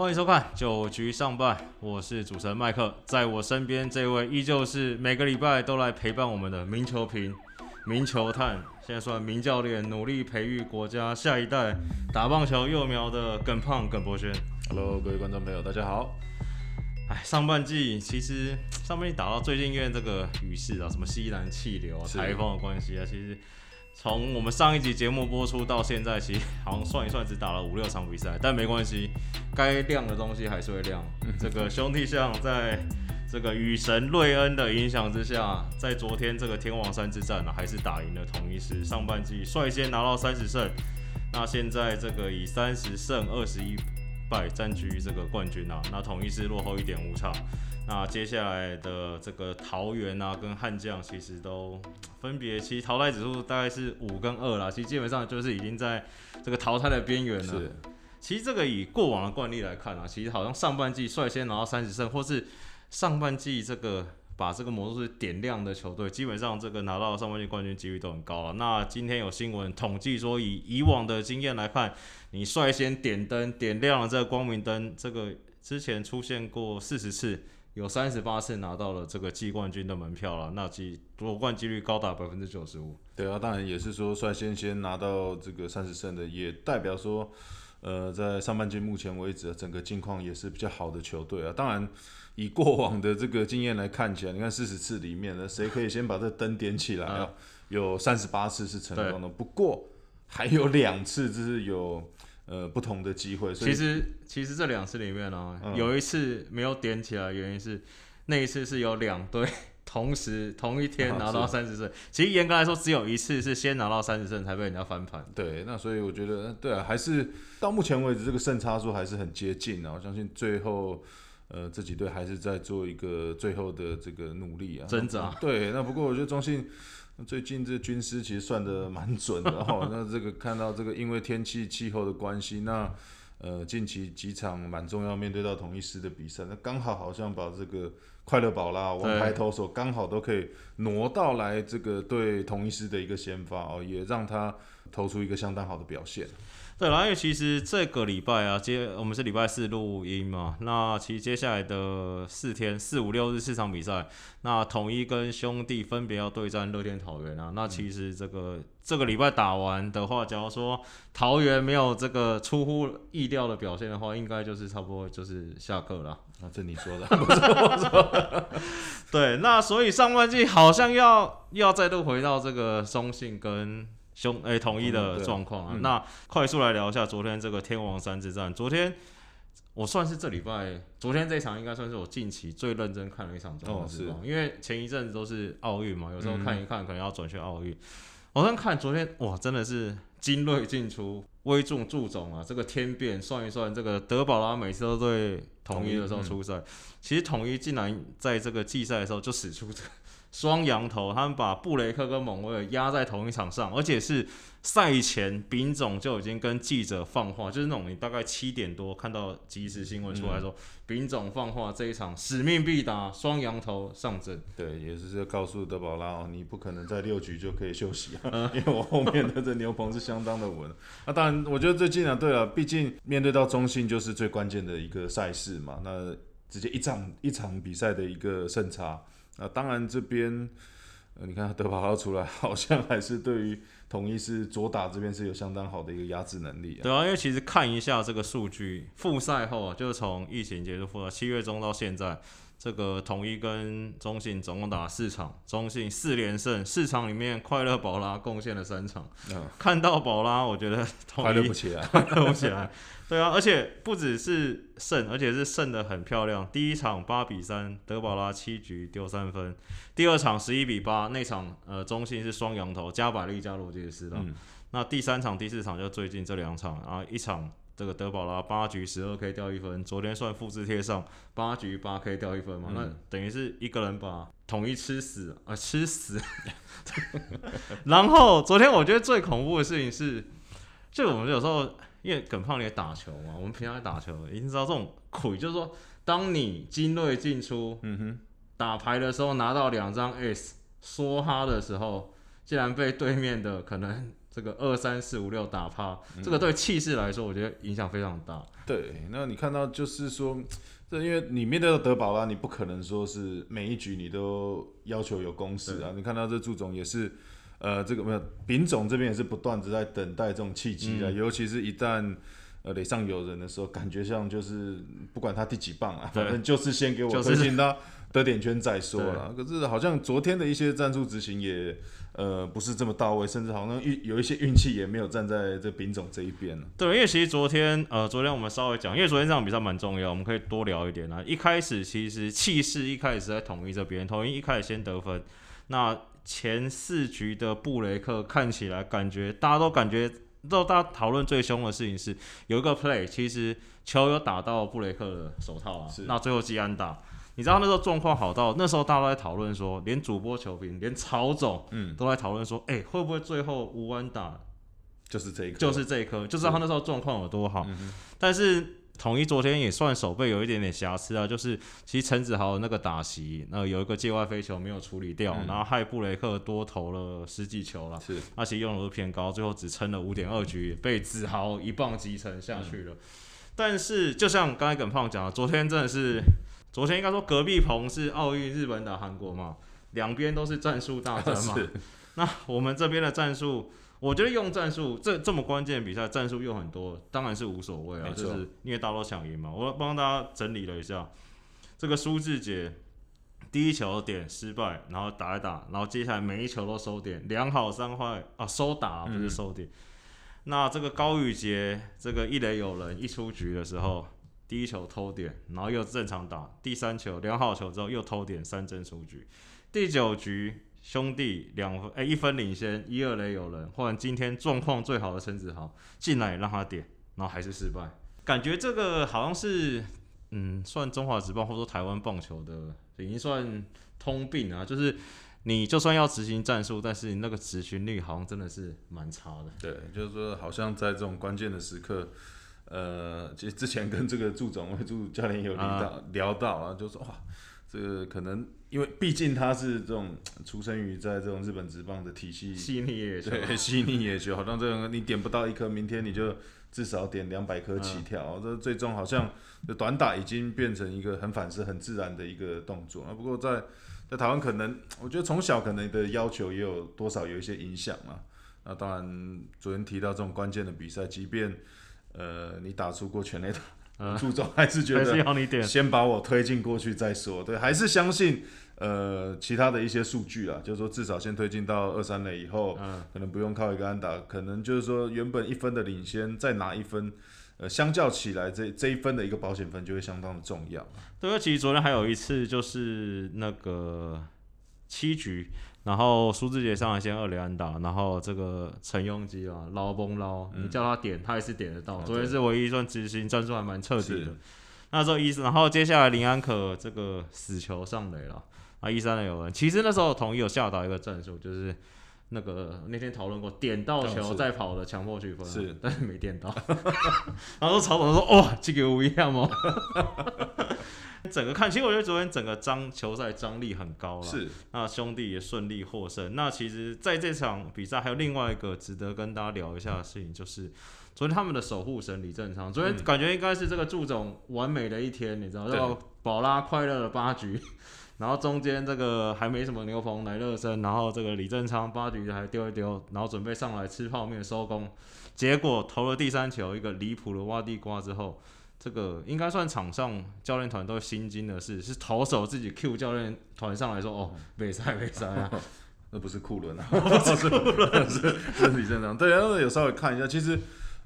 欢迎收看九局上半，我是主持人麦克，在我身边这位依旧是每个礼拜都来陪伴我们的名球评、名球探，现在算名教练，努力培育国家下一代打棒球幼苗的耿胖耿博轩。Hello，各位观众朋友，大家好。哎，上半季其实上半季打到最近，因为这个雨势啊，什么西南气流啊、是台风的关系啊，其实从我们上一集节目播出到现在，其实 好像算一算只打了五六场比赛，但没关系，该亮的东西还是会亮。这个兄弟象在这个雨神瑞恩的影响之下，在昨天这个天王山之战呢、还是打赢了统一师，上半季率先拿到三十胜，那现在这个以三十胜二十一败占据这个冠军啊，那统一是落后一点五场。那接下来的这个桃园啊，跟悍将其实都 分别，其实淘汰指数大概是五跟二啦，其实基本上就是已经在这个淘汰的边缘了。是，其实这个以过往的惯例来看啊，其实好像上半季率先拿到三十胜，或是上半季这个把这个魔术师点亮的球队，基本上这个拿到上半季冠军几率都很高了。那今天有新闻统计说，以以往的经验来看，你率先点灯点亮了这个光明灯，这个之前出现过四十次。有三十八次拿到了这个季冠军的门票了，那其夺冠几率高达百分之九十五。对啊，当然也是说率先先拿到这个三十胜的，也代表说，呃，在上半季目前为止，整个境况也是比较好的球队啊。当然，以过往的这个经验来看起来，你看四十次里面呢，谁可以先把这灯点起来啊？有三十八次是成功的，不过还有两次就是有呃不同的机会。所以其实其实这两次里面呢、嗯有一次没有点起来，原因是那一次是有两队同时 同一天啊拿到三十胜。其实严格来说，只有一次是先拿到三十胜才被人家翻盘。对，那所以我觉得，对啊，还是到目前为止，这个胜差数还是很接近啊。我相信最后，呃，这几队还是在做一个最后的这个努力啊，挣扎对，那不过我觉得中信最近这军师其实算的蛮准的哦。那这个看到这个，因为天气气候的关系，那呃近期几场蛮重要面对到同一师的比赛，那刚好好像把这个快乐宝啦、王牌投手刚好都可以挪到来这个对同一师的一个先发哦，也让他投出一个相当好的表现。对啦，因为其实这个礼拜啊，接我们是礼拜四录音嘛，那其实接下来的四天四五六日四场比赛，那统一跟兄弟分别要对战乐天桃园啊。那其实这个、这个礼拜打完的话，假如说桃园没有这个出乎意料的表现的话，应该就是差不多就是下课了。啊，这你说的，对，那所以上半季好像要要再度回到这个中信跟兄诶、统一的状况啊。嗯那快速来聊一下昨天这个天王山之战。昨天我算是这礼拜，昨天这一场应该算是我近期最认真看的一场中华之棒，因为前一阵子都是奥运嘛，有时候看一看可能要转去奥运。我刚看昨天哇，真的是精锐进出，威重助总啊，这个天变算一算，这个德保拉每次都对统一的时候出赛，其实统一竟然在这个季赛的时候就使出这个双羊头，他们把布雷克跟蒙威尔压在同一场上，而且是赛前丙总就已经跟记者放话，就是那种你大概七点多看到即时新闻出来说，丙总放话这一场使命必达，双羊头上阵。对，也是要告诉德保拉哦，你不可能在六局就可以休息啊，因为我后面的这牛棚是相当的稳。那、当然，我觉得最近啊，对了，毕竟面对到中信就是最关键的一个赛事嘛，那直接一场一场比赛的一个胜差。那当然这边，呃，你看德保拉出来，好像还是对于统一是左打这边是有相当好的一个压制能力啊。对啊，因为其实看一下这个数据，复赛后啊，就是从疫情结束复赛七月中到现在，这个统一跟中信总共打四场，中信四连胜，四场里面快乐宝拉贡献了三场。嗯看到宝拉，我觉得统一快乐不起来，快乐不起来。对啊，而且不只是胜，而且是胜的很漂亮。第一场八比三，德保拉七局丢三分；第二场十一比八，那场呃中信是双羊头，加百利加罗杰斯的。嗯那第三场、第四场就最近这两场，然后一场这个德保拉八局十二 K 掉一分，昨天算复制贴上八局八 K 掉一分嘛，嗯那等于是一个人把统一吃死啊、吃死。然后昨天我觉得最恐怖的事情是，就我们有时候因为耿胖也打球嘛，我们平常也打球，已经知道这种苦，就是说当你精锐进出，嗯哼，打牌的时候拿到两张 S，梭哈的时候，竟然被对面的可能这个二三四五六打趴，这个对气势来说，我觉得影响非常大。对，那你看到就是说，这因为你面对到德保拉，你不可能说是每一局你都要求有攻势啊。你看到这祝总也是，呃，这个没有丙总这边也是不断的在等待这种契机啊，尤其是一旦呃垒上有人的时候，感觉像就是不管他第几棒啊，反正就是先给我推进到得点圈再说了。可是好像昨天的一些战术执行也。呃，不是这么到位，甚至好像运有一些运气也没有站在这丙总这一边对，因为其实昨天，呃，昨天我们稍微讲，因为昨天这场比赛蛮重要，我们可以多聊一点啊。一开始其实气势一开始在统一这边，统一一开始先得分。那前四局的布雷克看起来感觉大家都感觉，都大家讨论最凶的事情是有一个 play，其实球有打到布雷克的手套啊，那最后基安打。你知道那时候状况好到那时候大家都在讨论说，连主播、球评、连曹总，嗯，都在讨论说，哎，会不会最后吴安打就是这一颗，就是这一颗，就知道他那时候状况有多好。但是统一昨天也算手背有一点点瑕疵啊，就是其实陈子豪那个打席，那有一个界外飞球没有处理掉，然后害布雷克多投了十几球了，是，而且用的偏高，最后只撑了五点二局，被子豪一棒击沉下去了。但是就像刚才耿胖讲的，昨天真的是。昨天应该说隔壁棚是奥运日本打韩国嘛，两边都是战术大战嘛。那我们这边的战术，我觉得用战术这这么关键比赛，战术用很多，当然是无所谓啊，就是因为大家都想赢嘛。我帮大家整理了一下，这个苏志杰第一球点失败，然后打一打，然后接下来每一球都收点，两好三坏啊，收打不是收点。那这个高宇杰这个一垒有人一出局的时候。第一球偷点，然后又正常打。第三球两好球之后又偷点，三振出局。第九局兄弟两分，哎，一分领先，一二垒有人。换今天状况最好的陈子豪进来让他点，然后还是失败。感觉这个好像是，嗯，算中华职棒或者说台湾棒球的，已经算通病啊。就是你就算要执行战术，但是你那个执行率好像真的是蛮差的。对，就是说好像在这种关键的时刻。呃，其实之前跟这个祝总、祝教练有聊到，聊到啊，就说哇，这个可能因为毕竟他是这种 出生于在这种日本职棒的体系，细腻野球，对，细腻野球，好像这种你点不到一颗，明天你就至少点两百颗起跳，这最终好像短打已经变成一个很反射、很自然的一个动作啊。不过在在台湾，可能我觉得从小可能的要求也有多少有一些影响嘛。那当然，昨天提到这种关键的比赛，即便呃，你打出过全垒打，注重还是觉得先把我推进过去再说。对，还是相信呃其他的一些数据啊，就是说至少先推进到二三垒以后，嗯可能不用靠一个安打，可能就是说原本一分的领先再拿一分，呃，相较起来这这一分的一个保险分就会相当的重要。对，其实昨天还有一次就是那个七局。然后苏志杰上来先二连安打，然后这个陈庸基啊捞崩捞，你叫他点他也是点得到。昨天是唯一算执行战术还蛮彻底的。那时候一，然后接下来林安可这个死球上垒了啊，一三的有人。其实那时候统一有下达一个战术，就是那个那天讨论过点到球再跑的强迫取分，是，但是没点到。然后曹总说：“哇，这个不一样哦。”整个看，其实我觉得昨天整个张球赛张力很高了。是，那兄弟也顺利获胜。那其实在这场比赛还有另外一个值得跟大家聊一下的事情，就是昨天他们的守护神李正昌，昨天感觉应该是这个祝总完美的一天，你知道，后宝拉快乐的八局，然后中间这个还没什么牛棚来热身，然后这个李正昌八局还丢一丢，然后准备上来吃泡面收工，结果投了第三球一个离谱的挖地瓜之后。这个应该算场上教练团都心惊的事，是投手自己 Q 教练团上来说：“哦，没赛没赛啊，那不是库伦啊，是库伦，是是李正章。”对，然后有稍微看一下，其实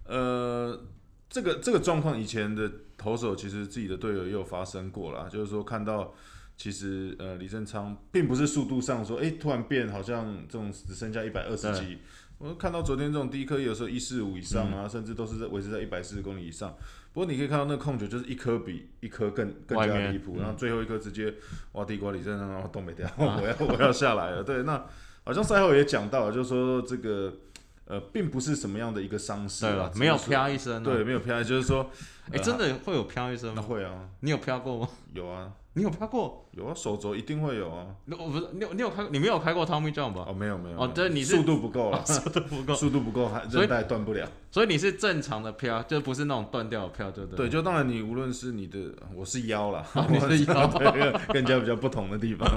呃，这个这个状况以前的投手其实自己的队友也有发生过啦，就是说看到其实呃李正昌并不是速度上说，哎，突然变好像这种只剩下一百二十几。我看到昨天这种第一颗有时候一四五以上啊，甚至都是在维持在一百四十公里以上。不过你可以看到那个控球就是一颗比一颗更更加离谱，然后最后一颗直接挖地瓜里身上，然后都没掉，我要我要下来了。对，那好像赛后也讲到了，就是说这个呃并不是什么样的一个伤势，对了，没有飘一声，对，没有飘，就是说，哎，真的会有飘一声吗？会啊，你有飘过吗？有啊，你有拍过？有啊，手肘一定会有啊。那我不是你有你有开你没有开过 Tommy John 吧？哦，没有没有。哦，对，你是速度不够了，速度不够，速度不够，还韧带断不了。所以你是正常的飘，就不是那种断掉的飘，对不对？对，就当然你无论是你的，我是腰了，你是 腰，更加比较不同的地方。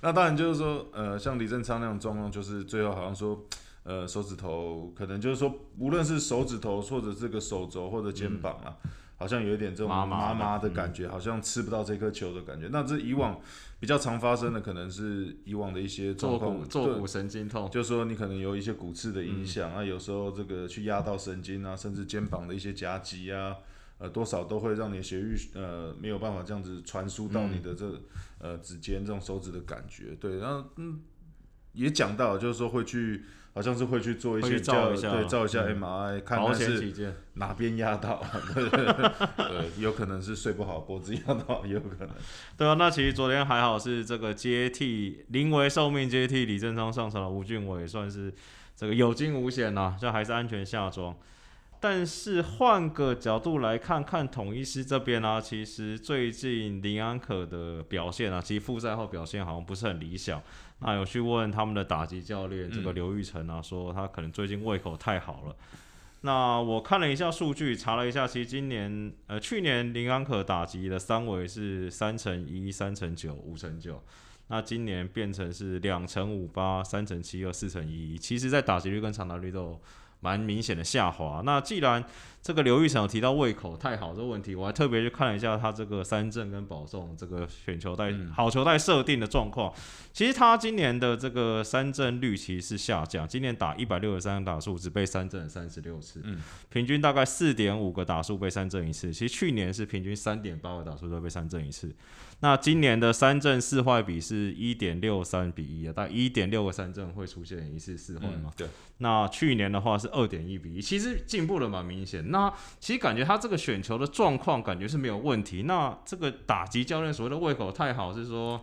那当然就是说，呃，像李正昌那种状况，就是最后好像说，呃，手指头可能就是说，无论是手指头或者这个手肘或者肩膀啊。好像有一点这种麻麻的。感觉，好像吃不到这颗球的感觉。那这以往比较常发生的，可能是以往的一些坐骨坐骨神经痛，就是说你可能有一些骨刺的影响啊，有时候这个去压到神经啊，甚至肩膀的一些夹击啊，呃，多少都会让你血液呃没有办法这样子传输到你的这呃指尖这种手指的感觉。对，然后嗯，也讲到就是说会去。好像是会去做一些照对照一下 MRI，看看是哪边压到，对，有可能是睡不好，脖子压到，也有可能。对啊，那其实昨天还好是这个接替临危受命接替李正昌上场的吴俊伟，算是这个有惊无险呐，就还是安全下装。但是换个角度来看看统一师这边呢，其实最近林安可的表现啊，其实复赛后表现好像不是很理想。那有去问他们的打击教练，这个刘玉成啊，说他可能最近胃口太好了。那我看了一下数据，查了一下，其实今年呃去年林安可打击的三围是三乘一、三乘九、五乘九，那今年变成是两乘五八、三乘七二、四乘一，其实在打击率跟长打率都蛮明显的下滑。那既然这个刘玉成有提到胃口太好这个问题，我还特别去看了一下他这个三振跟保送这个选球带好球带设定的状况。其实他今年的这个三振率其实是下降，今年打一百六十三打数只被三振三十六次，嗯，平均大概四点五个打数被三振一次。其实去年是平均三点八个打数都被三振一次。那今年的三振四坏比是一点六三比一啊，大概一点六个三振会出现一次四坏嘛？对。那去年的话是二点一比一，其实进步了蛮明显。那其实感觉他这个选球的状况感觉是没有问题。那这个打击教练所谓的胃口太好，是说，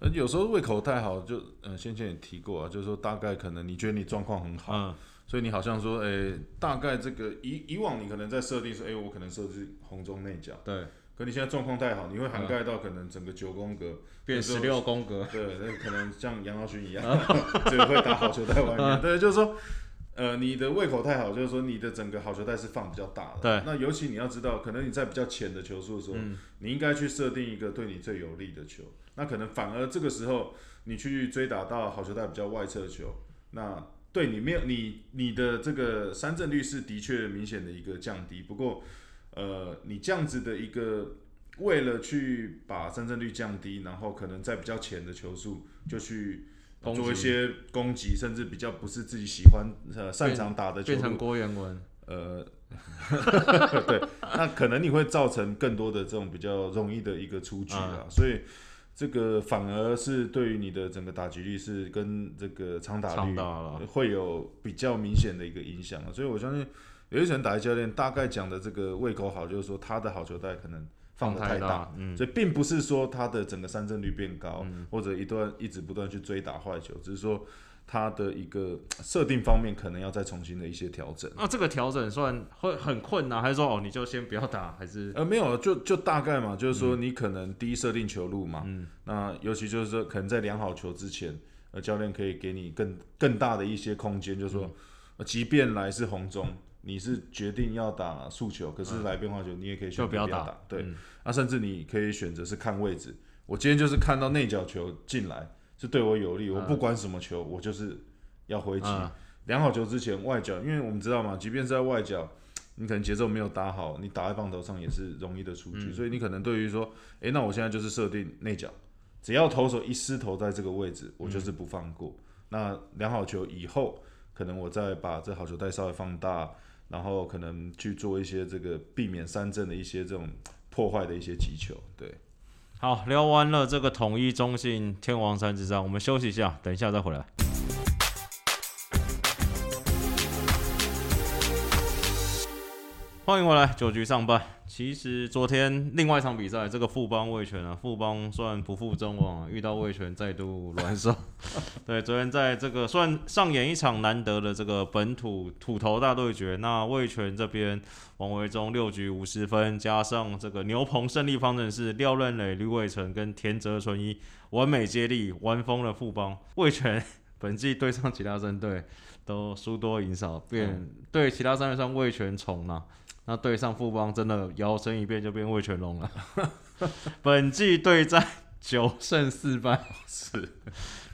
呃，有时候胃口太好，就嗯，先前也提过啊，就是说大概可能你觉得你状况很好，嗯，所以你好像说，哎，大概这个以以往你可能在设定是，哎，我可能设置红中内角，对。可你现在状况太好，你会涵盖到可能整个九宫格变十六宫格，对，那可能像杨浩勋一样，只会打好球在外面，对，就是说。呃，你的胃口太好，就是说你的整个好球带是放比较大的。对。那尤其你要知道，可能你在比较浅的球速的时候，你应该去设定一个对你最有利的球。那可能反而这个时候你去追打到好球带比较外侧的球，那对你没有你你的这个三振率是的确明显的一个降低。不过，呃，你这样子的一个为了去把三振率降低，然后可能在比较浅的球速就去。做一些攻击，甚至比较不是自己喜欢、呃擅长打的球，变成郭元文，呃，对，那可能你会造成更多的这种比较容易的一个出局啊，所以这个反而是对于你的整个打击率是跟这个长打率会有比较明显的一个影响啊，所以我相信有一些打击教练大概讲的这个胃口好，就是说他的好球带可能。放的太大，嗯所以并不是说他的整个三振率变高，或者一段一直不断去追打坏球，只是说他的一个设定方面可能要再重新的一些调整。那这个调整算会很困难，还是说哦你就先不要打，还是呃没有，就就大概嘛，就是说你可能第一设定球路嘛，嗯那尤其就是说可能在量好球之前，呃教练可以给你更更大的一些空间，就是说即便来是红中。你是决定要打速球，可是来变化球，你也可以选择不要打。对，那甚至你可以选择是看位置。我今天就是看到内角球进来是对我有利，我不管什么球，我就是要回击。量好球之前，外角，因为我们知道嘛，即便是在外角，你可能节奏没有打好，你打在棒头上也是容易的出局。所以你可能对于说，哎，那我现在就是设定内角，只要投手一失投在这个位置，我就是不放过。那量好球以后，可能我再把这好球带稍微放大。然后可能去做一些这个避免三振的一些这种破坏的一些祈求，对。好，聊完了这个统一中信天王山之战，我们休息一下，等一下再回来。欢迎回来，九局上半，其实昨天另外一场比赛，这个富邦魏权啊，富邦算不负众望啊，遇到魏权再度软手。对，昨天在这个算上演一场难得的这个本土土头大对决。那魏权这边王维忠六局五十分，加上这个牛棚胜利方程式廖任磊、吕伟成跟田泽纯一完美接力，完封了富邦。魏权本季对上其他战队都输多赢少，变对其他三队上魏权宠了。那对上富邦真的摇身一变就变魏全龙了。本季对战九胜四败，是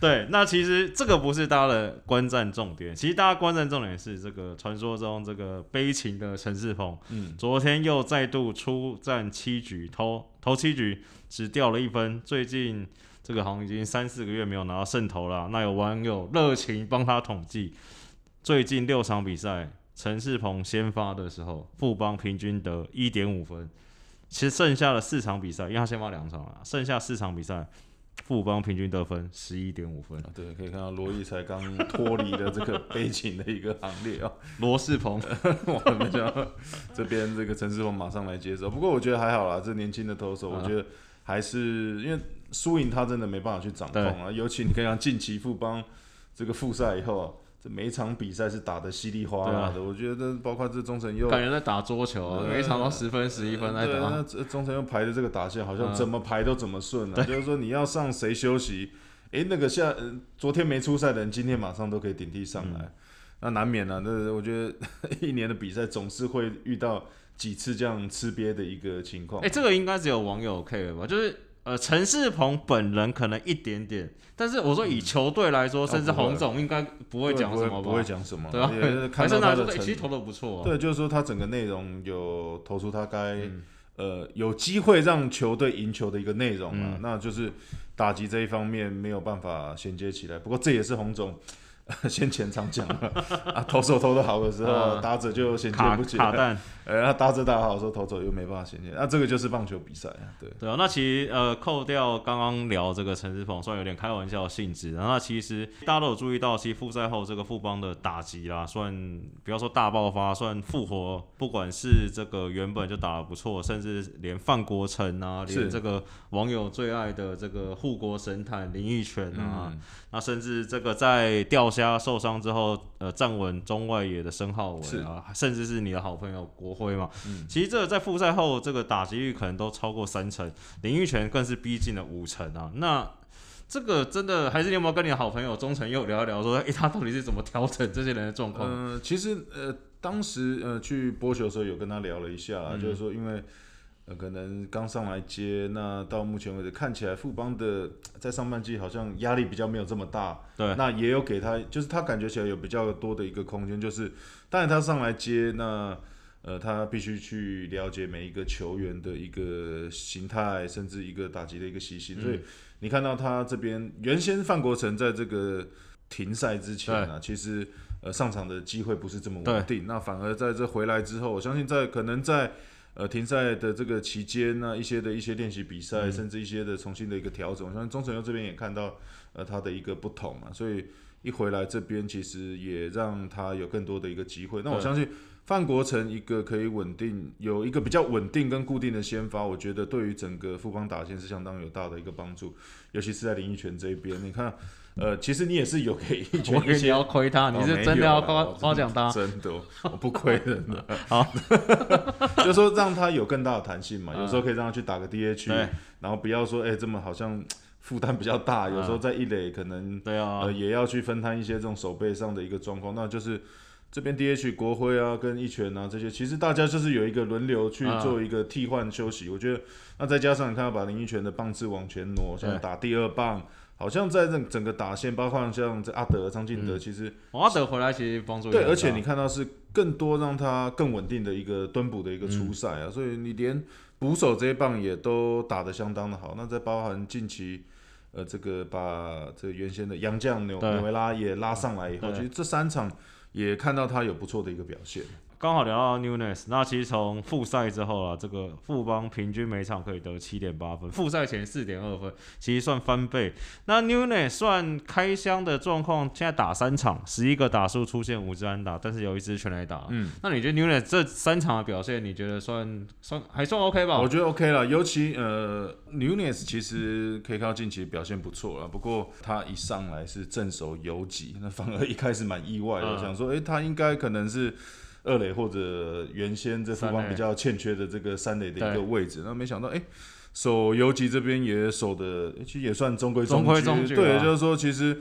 对。那其实这个不是大家的观战重点，其实大家观战重点是这个传说中这个悲情的陈世鹏。嗯，昨天又再度出战七局，投投七局只掉了一分。最近这个好像已经三四个月没有拿到胜投了。那有网友热情帮他统计，最近六场比赛。陈世鹏先发的时候，富邦平均得一点五分。其实剩下的四场比赛，因为他先发两场了，剩下四场比赛，富邦平均得分十一点五分。对，可以看到罗毅才刚脱离了这个 悲情的一个行列啊。罗世鹏，我们讲这边这个陈世鹏马上来接手。不过我觉得还好啦，这年轻的投手，我觉得还是因为输赢他真的没办法去掌控啊。尤其你看近期富邦这个复赛以后啊。每一场比赛是打的稀里哗啦的，我觉得包括这中诚又感觉在打桌球，啊每一场都十分十一分在打。那中诚又排的这个打线好像怎么排都怎么顺啊，就是说你要上谁休息，哎，那个下昨天没出赛的人今天马上都可以顶替上来，那难免啊。那我觉得 一年的比赛总是会遇到几次这样吃瘪的一个情况。哎，这个应该只有网友 care 吧？就是。呃，陈世鹏本人可能一点点，但是我说以球队来说，甚至洪总应该不会讲什么，不会讲什么，对啊？还是他其实投的不错，对，就是说他整个内容有投出他该呃有机会让球队赢球的一个内容啊，那就是打击这一方面没有办法衔接起来。不过这也是洪总。先前常讲了啊，投手投的好的时候，打者就衔接不起来。呃，那打着打好的时候，投手又没办法衔接。那这个就是棒球比赛啊，对。对啊，那其实呃，扣掉刚刚聊这个陈志鹏，算有点开玩笑性质。然后其实大家都有注意到，其实复赛后这个富邦的打击啦，算不要说大爆发，算复活。不管是这个原本就打得不错，甚至连范国成啊，连这个网友最爱的这个护国神探林奕泉啊，那甚至这个在钓虾受伤之后，呃，站稳中外野的申浩文啊，甚至是你的好朋友国辉嘛。嗯，其实这个在复赛后，这个打击率可能都超过三成，林育权更是逼近了五成啊。那这个真的还是你有没有跟你的好朋友钟诚又聊一聊，说，哎，他到底是怎么调整这些人的状况？嗯，其实呃，当时呃去播球的时候有跟他聊了一下，就是说因为。呃，可能刚上来接，那到目前为止看起来富邦的在上半季好像压力比较没有这么大。对，那也有给他，就是他感觉起来有比较多的一个空间，就是当然他上来接，那呃他必须去了解每一个球员的一个形态，甚至一个打击的一个习性。所以你看到他这边原先范国成在这个停赛之前啊，其实呃上场的机会不是这么稳定，那反而在这回来之后，我相信在可能在。呃，停赛的这个期间呢，一些的一些练习比赛，甚至一些的重新的一个调整，像钟成佑这边也看到，呃，他的一个不同嘛，所以一回来这边其实也让他有更多的一个机会。那我相信范国成一个可以稳定，有一个比较稳定跟固定的先发，我觉得对于整个富邦打线是相当有大的一个帮助，尤其是在林奕泉这一边，你看。呃，其实你也是有给一拳，我你要亏他，你是真的要夸夸奖他，真的，我不亏人的。好，就说让他有更大的弹性嘛，有时候可以让他去打个 DH，然后不要说哎这么好像负担比较大，有时候在一垒可能对啊，呃也要去分摊一些这种手背上的一个状况，那就是这边 DH 国徽啊跟一拳啊这些，其实大家就是有一个轮流去做一个替换休息，我觉得那再加上你看把林一拳的棒次往前挪，现在打第二棒。好像在这整个打线，包括像这阿德、张进德，其实阿德回来其实帮助对，而且你看到是更多让他更稳定的一个蹲补的一个初赛啊，所以你连捕手这一棒也都打得相当的好。那再包含近期呃这个把这原先的杨将纽纽维拉也拉上来以后，其实这三场也看到他有不错的一个表现。刚好聊到 Newness，那其实从复赛之后啊，这个富邦平均每场可以得七点八分，复赛前四点二分，其实算翻倍。那 Newness 算开箱的状况，现在打三场，十一个打数出现五支安打，但是有一支全垒打。嗯，那你觉得 Newness 这三场的表现，你觉得算算还算 OK 吧？我觉得 OK 了，尤其呃 Newness 其实可以看到近期表现不错了，不过他一上来是正手游击，那反而一开始蛮意外的，想说，哎，他应该可能是。二垒或者原先这副方比较欠缺的这个三垒的一个位置，那没想到哎，守游击这边也守的，其实也算中规中矩。对，就是说其实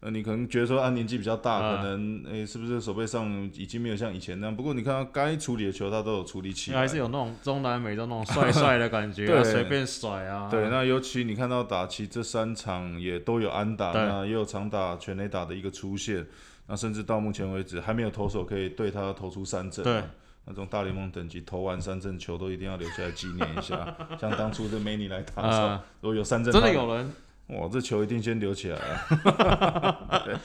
呃，你可能觉得说他年纪比较大，可能哎，是不是手背上已经没有像以前那样？不过你看他该处理的球，他都有处理起来，还是有那种中南美洲那种 帅帅的感觉，对随便甩啊。对，那尤其你看到打起这三场也都有安打，那也有长打全垒打的一个出现。那甚至到目前为止还没有投手可以对他投出三振，对，那种大联盟等级投完三振球都一定要留下来纪念一下。像当初的梅尼来打的时候，如果有三振，真的有人，哇，这球一定先留起来 了。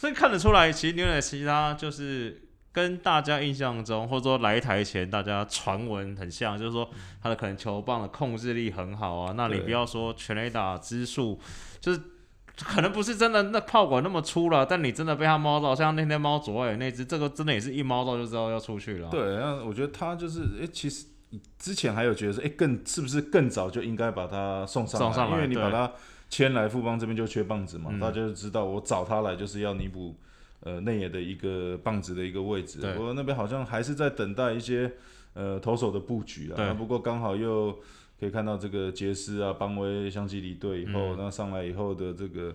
所以看得出来，其实牛奶其他就是跟大家印象中，或者说来台前大家传闻很像，就是说他的可能球棒的控制力很好啊。那你不要说全垒打支数，就是。可能不是真的那炮管那么粗了，但你真的被他猫到，像那天猫左耳那只，这个真的也是一猫到就知道要出去了。对，那我觉得他就是，哎，其实之前还有觉得说，哎，更是不是更早就应该把他送上来，因为你把他牵来富邦这边就缺棒子嘛，大家就知道我找他来就是要弥补呃内野的一个棒子的一个位置。不过那边好像还是在等待一些呃投手的布局啊。不过刚好又。可以看到这个杰斯啊，邦威相继离队以后，那上来以后的这个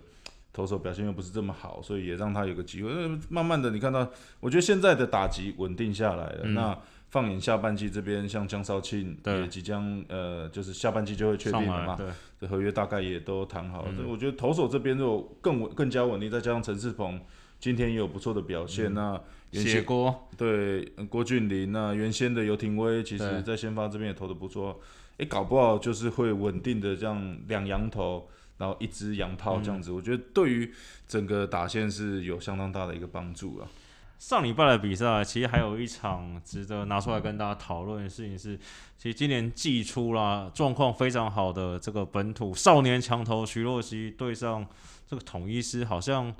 投手表现又不是这么好，所以也让他有个机会。慢慢的，你看到，我觉得现在的打击稳定下来了。那放眼下半季这边，像江少庆也即将呃，就是下半季就会确定了嘛。这合约大概也都谈好了。我觉得投手这边就更稳、更加稳定，再加上陈世鹏今天也有不错的表现。那写锅对郭俊麟，那原先的游廷威，其实在先发这边也投的不错。哎，搞不好就是会稳定的这样两羊头，然后一只羊炮这样子，我觉得对于整个打线是有相当大的一个帮助啊。上礼拜的比赛其实还有一场值得拿出来跟大家讨论的事情是，其实今年季初啦状况非常好的这个本土少年强投徐若曦对上这个统一师，好像。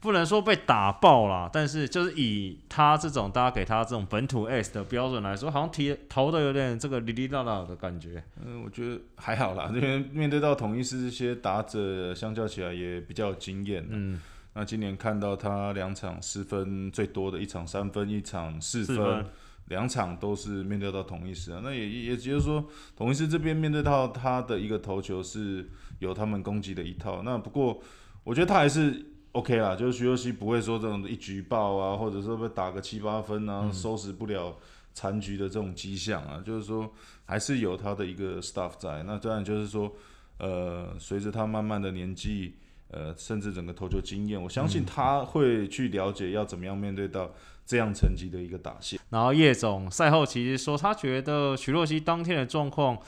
不能说被打爆啦，但是就是以他这种大家给他这种本土 S 的标准来说，好像提投的有点这个哩哩啦啦的感觉。嗯，我觉得还好啦，因为面对到统一是这些打者，相较起来也比较有经验。嗯，那今年看到他两场失分最多的一场三分，一场四分，两场都是面对到统一师啊。那也也就是说，统一师这边面对到他的一个投球是有他们攻击的一套。那不过我觉得他还是。OK 啦，就是徐若曦不会说这种一局爆啊，或者说被打个七八分啊，收拾不了残局的这种迹象啊，就是说还是有他的一个 staff 在。那当然就是说，呃，随着他慢慢的年纪，呃，甚至整个投球经验，我相信他会去了解要怎么样面对到这样层级的一个打线。然后叶总赛后其实说，他觉得徐若曦当天的状况。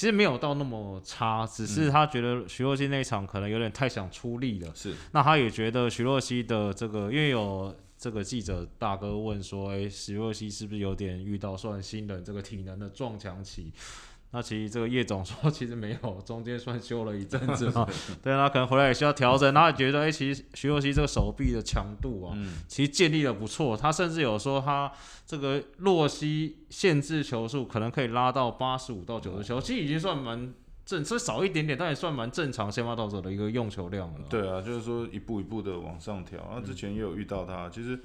其实没有到那么差，只是他觉得徐若曦那一场可能有点太想出力了。是，那他也觉得徐若曦的这个，因为有这个记者大哥问说，哎，徐若曦是不是有点遇到算新人这个体能的撞墙期？那其实这个叶总说，其实没有，中间算休了一阵子 嘛。对啊，可能回来也需要调整。他觉得，哎，其实徐若曦这个手臂的强度啊，其实建立的不错。他甚至有说，他这个洛西限制球数可能可以拉到八十五到九十球，其实已经算蛮正，所以少一点点，但也算蛮正常先发投手的一个用球量了。对啊，就是说一步一步的往上调。那之前也有遇到他，其实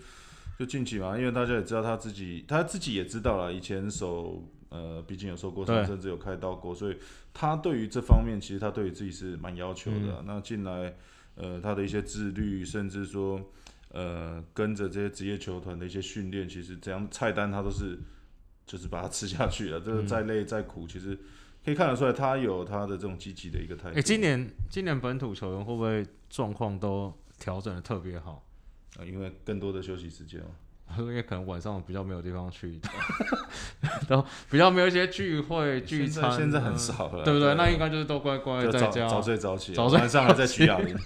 就近期嘛，因为大家也知道他自己，他自己也知道了，以前手。呃，毕竟有受过伤，甚至有开刀过，所以他对于这方面，其实他对于自己是蛮要求的。那进来，呃，他的一些自律，甚至说，呃，跟着这些职业球团的一些训练，其实怎样菜单他都是，就是把它吃下去了。这个再累再苦，其实可以看得出来，他有他的这种积极的一个态度。哎，今年今年本土球员会不会状况都调整的特别好？啊，因为更多的休息时间嘛。因为可能晚上比较没有地方去，都比较没有一些聚会聚餐，现在很少了，对不对？那应该就是都乖乖在家早睡早起，早睡晚上还在取哑铃。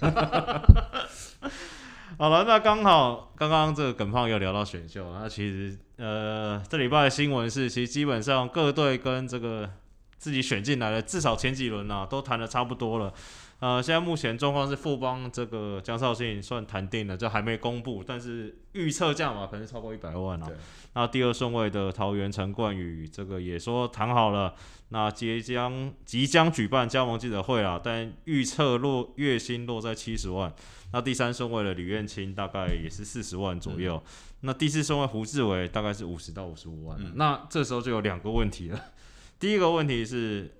好了，那刚好刚刚这个耿胖又聊到选秀，那其实呃这礼拜的新闻是，其实基本上各队跟这个自己选进来的至少前几轮啊都谈的差不多了。呃，现在目前状况是富邦这个江少信算谈定了，就还没公布，但是预测价嘛可能超过一百万啊。那第二顺位的桃园陈冠宇这个也说谈好了，那即将即将举办加盟记者会啊，但预测落月薪落在七十万。那第三顺位的吕彦青大概也是四十万左右。那第四顺位胡志伟大概是五十到五十五万。那这时候就有两个问题了。第一个问题是，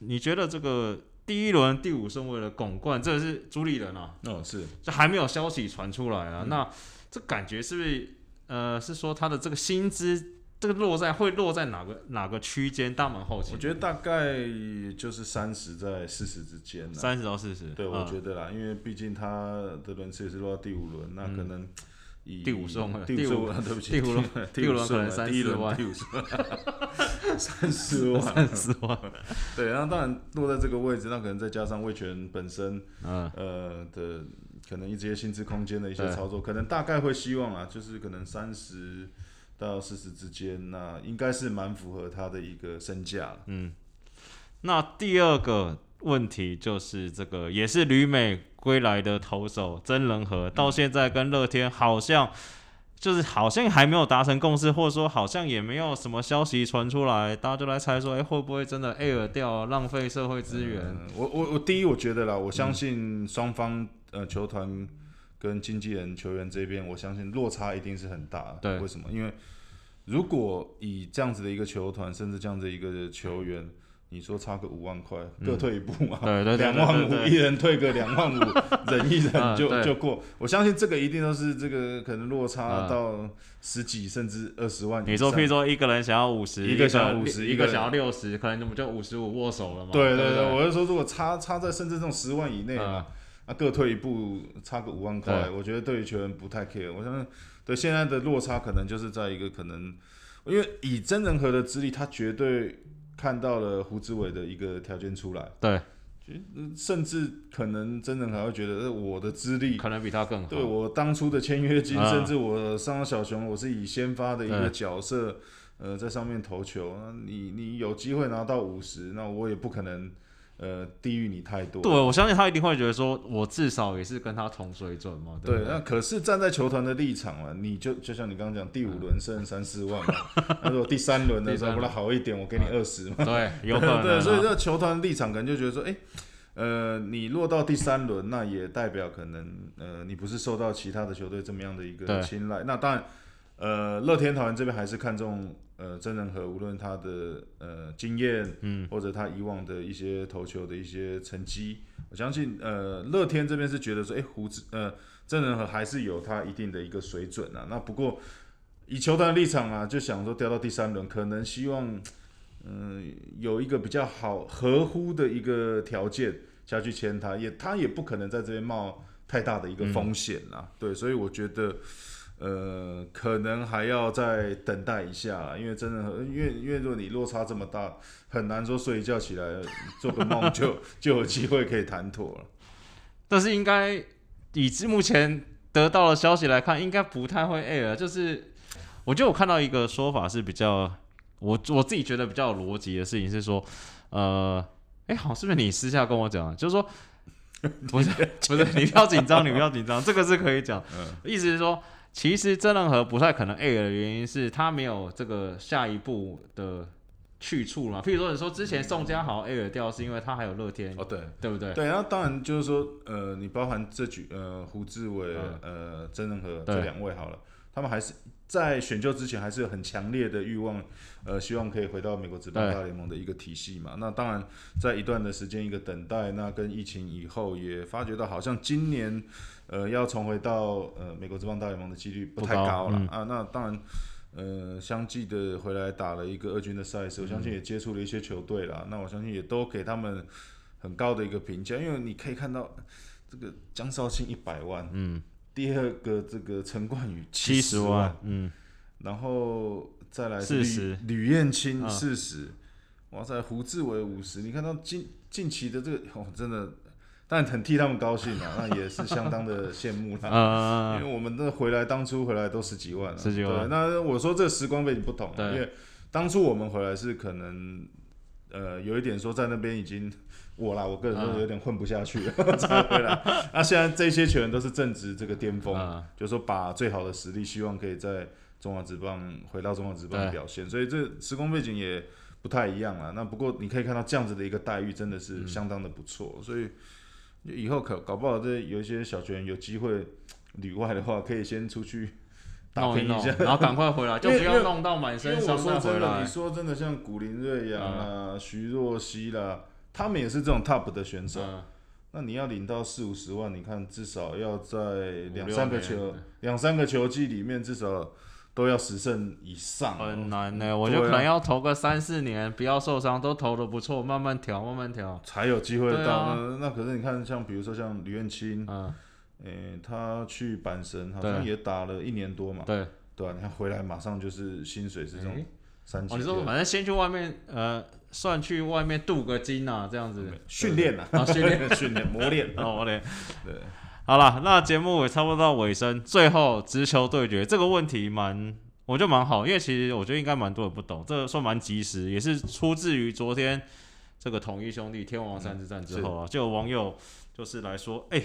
你觉得这个？第一轮第五顺位的拱冠，这是朱立人啊。哦，是，就还没有消息传出来啊。那这感觉是不是呃，是说他的这个薪资，这个落在会落在哪个哪个区间？大门后期？我觉得大概就是三十在四十之间。三十到四十。对，我觉得啦，因为毕竟他的轮次也是落到第五轮，那可能。第五顺位，第五轮，对不起，第五轮，第五轮可能 三四万，三四万，三四万，对，然后当然落在这个位置，那可能再加上魏权本身，嗯呃的可能一些薪资空间的一些操作，可能大概会希望啊，就是可能三十到四十之间，那应该是蛮符合他的一个身价嗯，那第二个问题就是这个，也是旅美。归来的投手真人和到现在跟乐天好像就是好像还没有达成共识，或者说好像也没有什么消息传出来，大家就来猜说，哎，会不会真的 air 掉，浪费社会资源？我我我第一，我觉得啦，我相信双方呃球团跟经纪人球员这边，我相信落差一定是很大。对，为什么？因为如果以这样子的一个球团，甚至这样子一个球员。你说差个五万块，各退一步嘛？对对两万五，一人退个两万五，忍一忍就就过。我相信这个一定都是这个可能落差到十几甚至二十万。你说，譬如说一个人想要五十，一个想要五十，一个想要六十，可能不就五十五握手了嘛？对对对，我就说，如果差差在甚至这种十万以内嘛，那各退一步，差个五万块，我觉得对于球员不太 care。我相信，对现在的落差可能就是在一个可能，因为以真人和的资历，他绝对。看到了胡志伟的一个条件出来，对，甚至可能真人还会觉得，我的资历可能比他更好。对我当初的签约金，甚至我上小熊，我是以先发的一个角色，呃，在上面投球，你你有机会拿到五十，那我也不可能。呃，低于你太多。对，我相信他一定会觉得说，我至少也是跟他同水准嘛。对，那可是站在球团的立场啊，你就就像你刚刚讲，第五轮剩三四万嘛，那如果第三轮的时候 不能好一点，我给你二十嘛。对，有可能。对，所以这球团立场可能就觉得说，哎，呃，你落到第三轮，那也代表可能，呃，你不是受到其他的球队这么样的一个青睐。那当然，呃，乐天桃园这边还是看重。呃，真人和无论他的呃经验，嗯，或者他以往的一些投球的一些成绩，我相信呃乐天这边是觉得说，哎，胡子呃真人和还是有他一定的一个水准啊。那不过以球团的立场啊，就想说掉到第三轮，可能希望嗯有一个比较好合乎的一个条件下去签他，也他也不可能在这边冒太大的一个风险啊。对，所以我觉得。呃，可能还要再等待一下，因为真的，因为因为如果你落差这么大，很难说睡一觉起来做个梦就就有机会可以谈妥了。但是应该以目前得到的消息来看，应该不太会 air。就是我觉得我看到一个说法是比较，我我自己觉得比较有逻辑的事情是说，呃，哎，好，是不是你私下跟我讲，就是说，不是不是，你不要紧张，你不要紧张，这个是可以讲，嗯意思是说。其实真人和不太可能 A 的原因是他没有这个下一步的去处嘛。譬如说，你说之前宋家豪 A 掉是因为他还有乐天哦，对对不对？对，然后当然就是说，呃，你包含这局呃胡志伟呃曾仁和这两位好了，他们还是在选秀之前还是有很强烈的欲望，呃，希望可以回到美国职棒大联盟的一个体系嘛。那当然在一段的时间一个等待，那跟疫情以后也发觉到好像今年。呃，要重回到呃美国之棒大联盟的几率不太高了啊。那当然，呃，相继的回来打了一个二军的赛事，我相信也接触了一些球队啦。那我相信也都给他们很高的一个评价，因为你可以看到这个江少庆一百万，嗯，第二个这个陈冠宇七十万，嗯，然后再来四十，吕彦青四十，哇塞，胡志伟五十，你看到近近期的这个哦，真的。但很替他们高兴啊，那也是相当的羡慕啦。因为我们的回来当初回来都十几万了，十几万。那我说这个时光背景不同，因为当初我们回来是可能呃有一点说在那边已经我啦，我个人都有点混不下去了 才回来。那现在这些球员都是正值这个巅峰，就说把最好的实力，希望可以在中华职棒回到中华职棒表现，所以这时光背景也不太一样了。那不过你可以看到这样子的一个待遇真的是相当的不错，所以。以后可搞不好，这有一些小球员有机会旅外的话，可以先出去打拼一下，然后赶快回来，就不要弄到满身伤再回来。你说真的，像古林瑞阳啊、徐若曦啦，他们也是这种 top 的选手。那你要领到四五十万，你看至少要在两三个球、两三个球季里面至少。都要十胜以上，很难呢。我觉得可能要投个三四年，不要受伤，都投的不错，慢慢调，慢慢调，才有机会到。那那可是你看，像比如说像吕彦青，嗯，诶，他去阪神好像也打了一年多嘛，对。对吧？你看回来马上就是薪水是这种三千。你说反正先去外面，呃，算去外面镀个金啊，这样子。训练啊，训练。训练磨练，磨练，对。好了，那节目也差不多到尾声，最后直球对决这个问题蛮，我觉得蛮好，因为其实我觉得应该蛮多人不懂，这个算蛮及时，也是出自于昨天这个统一兄弟天王山之战之后啊，就有网友就是来说，哎。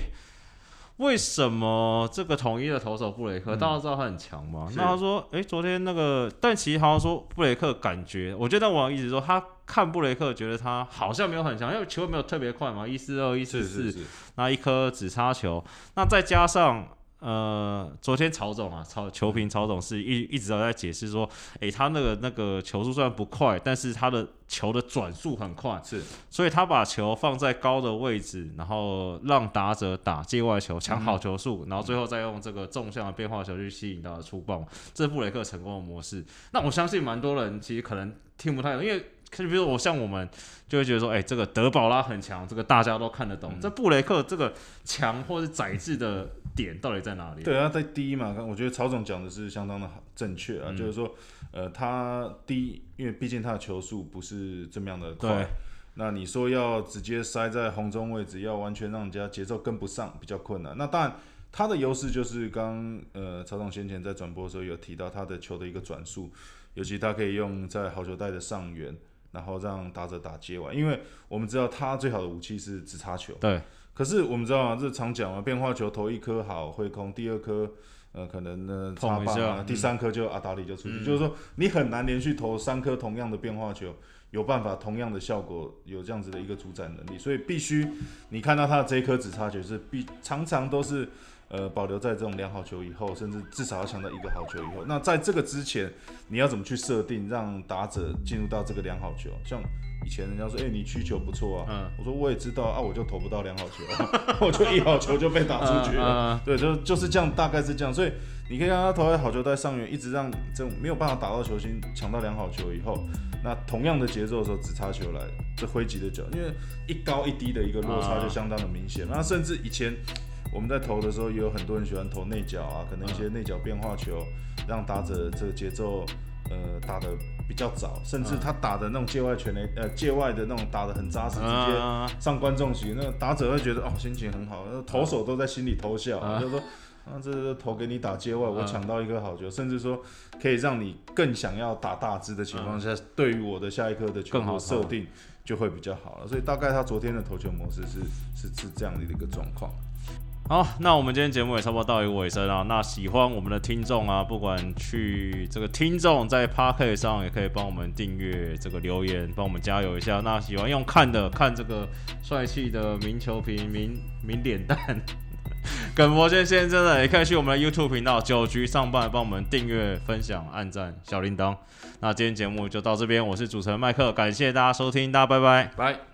为什么这个统一的投手布雷克，大家知道他很强吗？那他说，哎，昨天那个，但其实好像说布雷克感觉，我觉得网友一直说他看布雷克，觉得他好像没有很强，因为球没有特别快嘛，一四二一四四，那一颗只差球，那再加上。呃，昨天曹总啊，曹球评曹总是一一直都在解释说，诶，他那个那个球速虽然不快，但是他的球的转速很快，是，所以他把球放在高的位置，然后让打者打界外球抢好球速，然后最后再用这个纵向的变化球去吸引到出棒，这是布雷克成功的模式。那我相信蛮多人其实可能听不太懂，因为。就比如我像我们就会觉得说，哎，这个德保拉很强，这个大家都看得懂。这布雷克这个强或者窄质的点到底在哪里？对啊，在第一嘛。我觉得曹总讲的是相当的正确啊，就是说，呃，他第一，因为毕竟他的球速不是这么样的快。那你说要直接塞在红中位置，要完全让人家节奏跟不上，比较困难。那当然，他的优势就是刚呃，曹总先前在转播的时候有提到他的球的一个转速，尤其他可以用在好球带的上缘。然后让打者打接完，因为我们知道他最好的武器是直插球。对。可是我们知道啊，这常讲啊，变化球投一颗好挥空，第二颗呃可能呢插棒啊，第三颗就阿达里就出去。就是说你很难连续投三颗同样的变化球，有办法同样的效果，有这样子的一个主宰能力。所以必须你看到他的这一颗直插球是必常常都是。呃，保留在这种良好球以后，甚至至少要抢到一个好球以后。那在这个之前，你要怎么去设定，让打者进入到这个良好球？像以前人家说，哎，你曲球不错啊。嗯。我说我也知道啊，我就投不到良好球，我就一好球就被打出局了。对，就就是这样，大概是这样。所以你可以让他投在好球带上缘，一直让这种没有办法打到球星抢到良好球以后，那同样的节奏的时候，只差球来这挥击的脚，因为一高一低的一个落差就相当的明显。那甚至以前。我们在投的时候，也有很多人喜欢投内角啊，可能一些内角变化球，让打者这个节奏，呃，打的比较早，甚至他打的那种界外全垒，呃，界外的那种打的很扎实，直接上观众席，那打者会觉得哦，心情很好，投手都在心里偷笑，就说啊，这投给你打界外，我抢到一个好球，甚至说可以让你更想要打大支的情况下，对于我的下一颗的球的设定就会比较好了。所以大概他昨天的投球模式是是是这样的一个状况。好，那我们今天节目也差不多到一个尾声啊。那喜欢我们的听众啊，不管去这个听众在 p a r k 上也可以帮我们订阅这个留言，帮我们加油一下。那喜欢用看的看这个帅气的名球评、名名脸蛋，耿博先生真的也可以去我们的 YouTube 频道九局上半帮我们订阅、分享、按赞、小铃铛。那今天节目就到这边，我是主持人麦克，感谢大家收听，大家拜拜，拜。